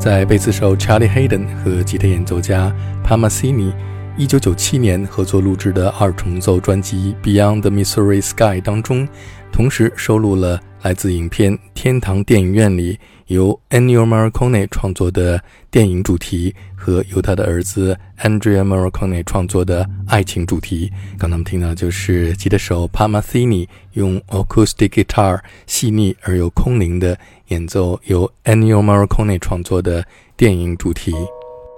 在贝斯手 Charlie Hayden 和吉他演奏家 p a m a s i n i 一九九七年合作录制的二重奏专辑《Beyond the Missouri Sky》当中，同时收录了来自影片《天堂电影院》里由 Ennio Morricone 创作的电影主题和由他的儿子 Andrea Morricone 创作的爱情主题。刚才我们听到就是吉他手 p a m a s i n i 用 acoustic guitar 细腻而又空灵的演奏由 Ennio Morricone 创作的电影主题。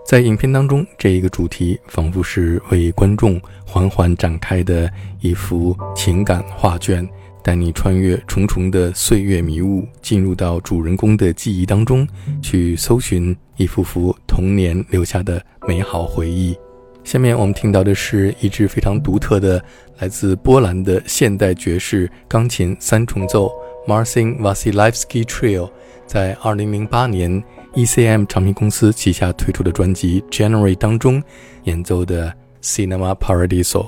在影片当中，这一个主题仿佛是为观众缓缓展开的一幅情感画卷，带你穿越重重的岁月迷雾，进入到主人公的记忆当中，去搜寻一幅幅童年留下的美好回忆。下面我们听到的是一支非常独特的来自波兰的现代爵士钢琴三重奏 Marcin Vasilevsky Trio，在2008年。ECM 唱片公司旗下推出的专辑《January》当中演奏的《Cinema Paradiso》。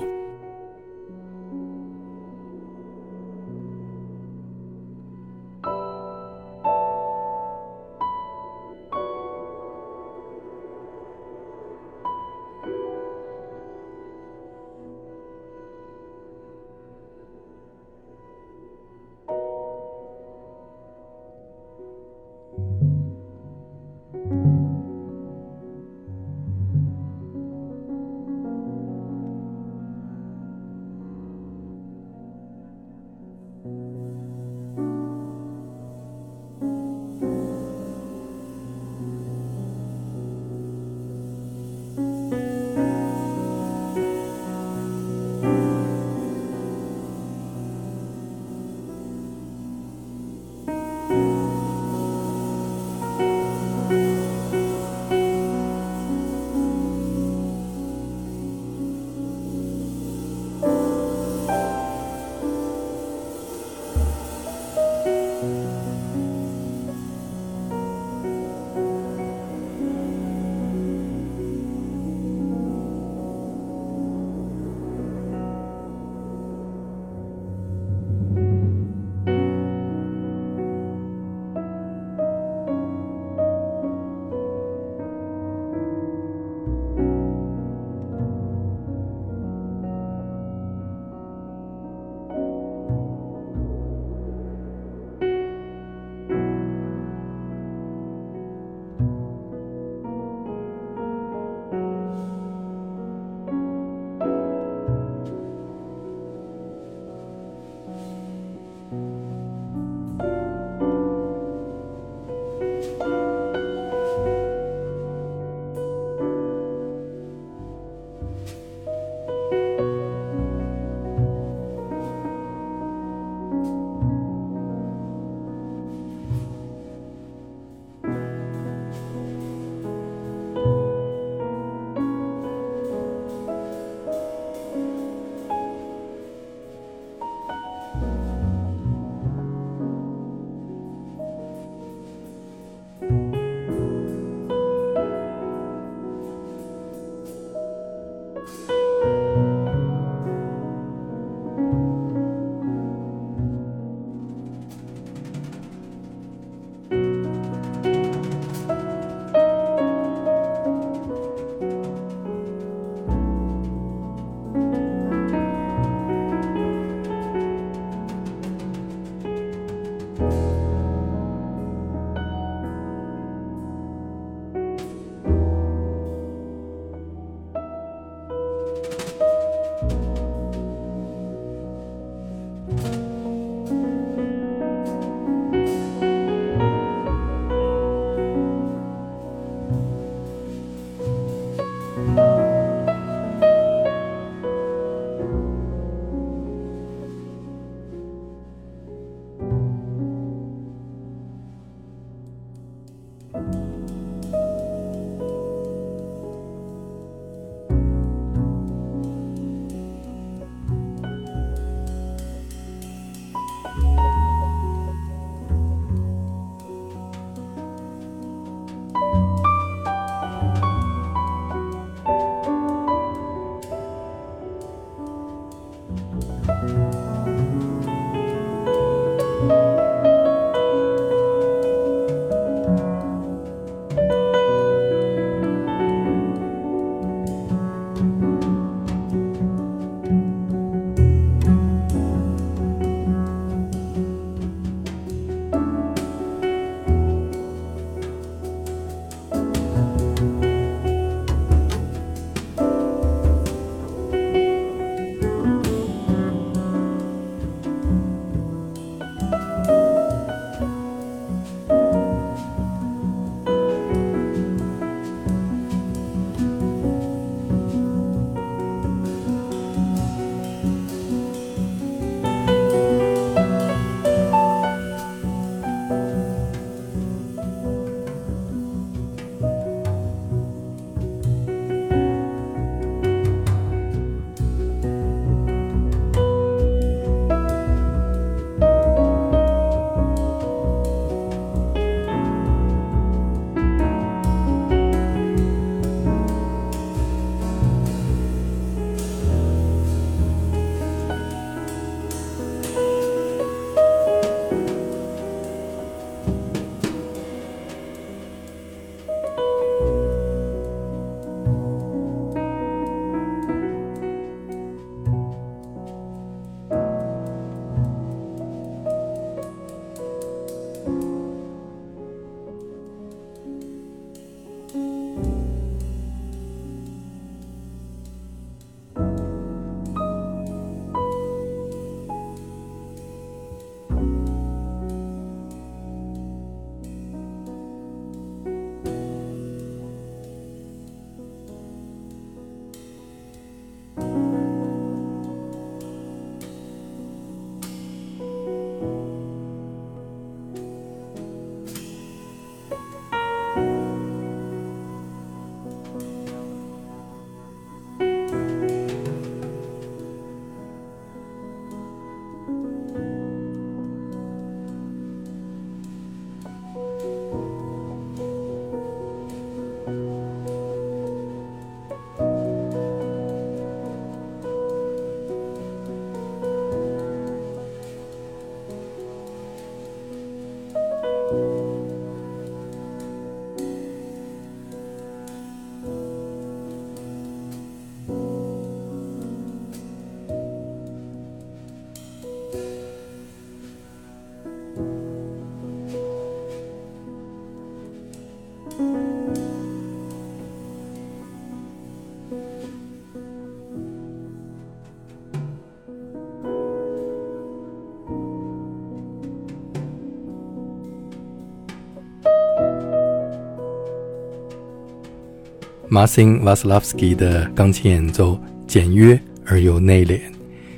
Marcin Vassilovski 的钢琴演奏简约而又内敛。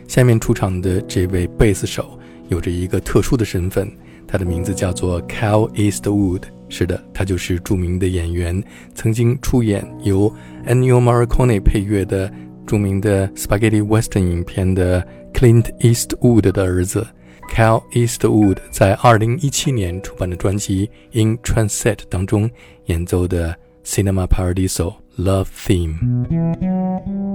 下面出场的这位贝斯手有着一个特殊的身份，他的名字叫做 Cal Eastwood。是的，他就是著名的演员，曾经出演由 Ennio Morricone 配乐的著名的 Spaghetti Western 影片的 Clint Eastwood 的儿子 Cal Eastwood，在2017年出版的专辑《In Transit》当中演奏的 Cinema Paradiso Love Theme。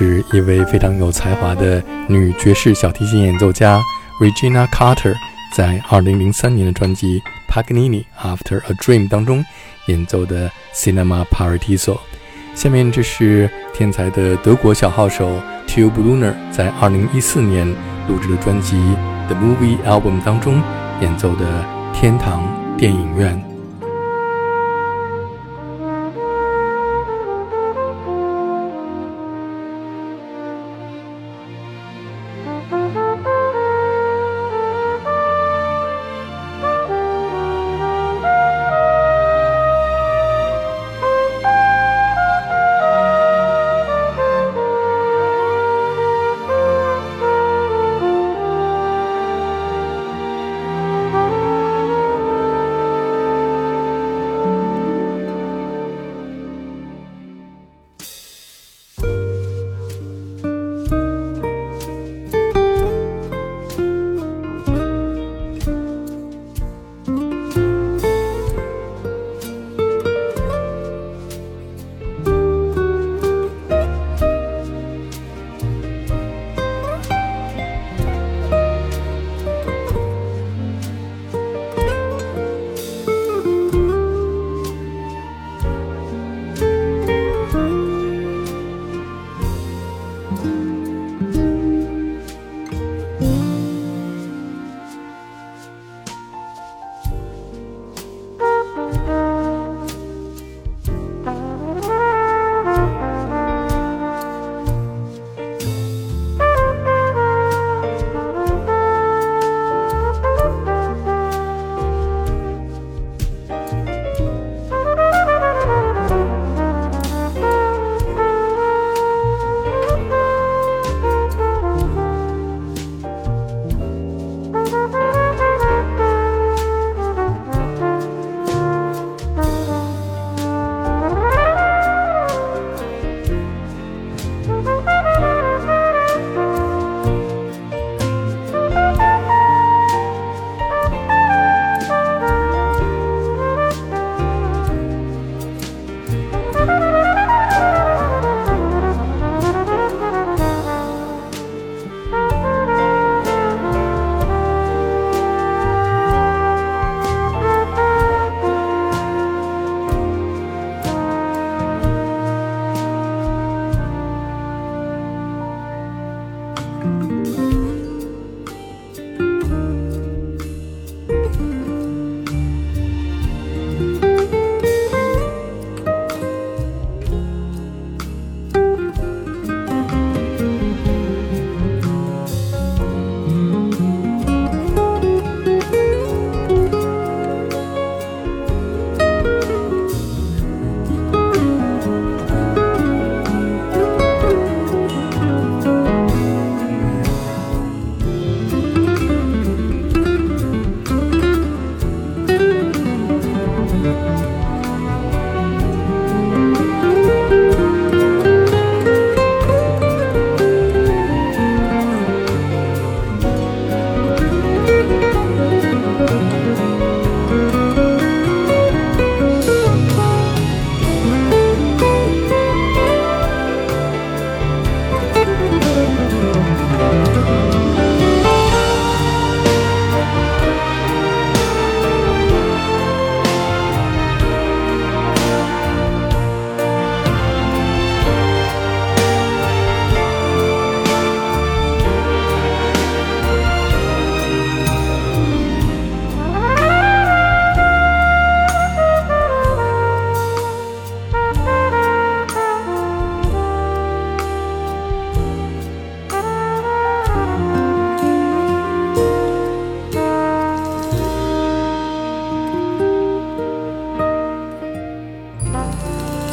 是一位非常有才华的女爵士小提琴演奏家 Regina Carter 在2003年的专辑《Paganini After a Dream》当中演奏的 Cinema Paradiso。下面这是天才的德国小号手 Till Brunner 在2014年录制的专辑《The Movie Album》当中演奏的《天堂电影院》。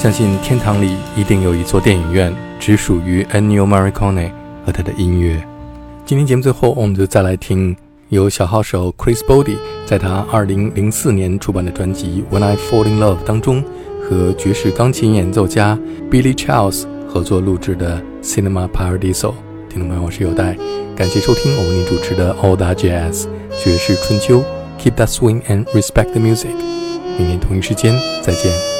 相信天堂里一定有一座电影院，只属于 Ennio Morricone 和他的音乐。今天节目最后，我们就再来听由小号手 Chris Body 在他2004年出版的专辑《When I Fall in Love》当中，和爵士钢琴演奏家 Billy Charles 合作录制的 Cinema Paradiso。听众朋友，我是有代，感谢收听我为您主持的 All That Jazz 爵士春秋。Keep that swing and respect the music。明天同一时间再见。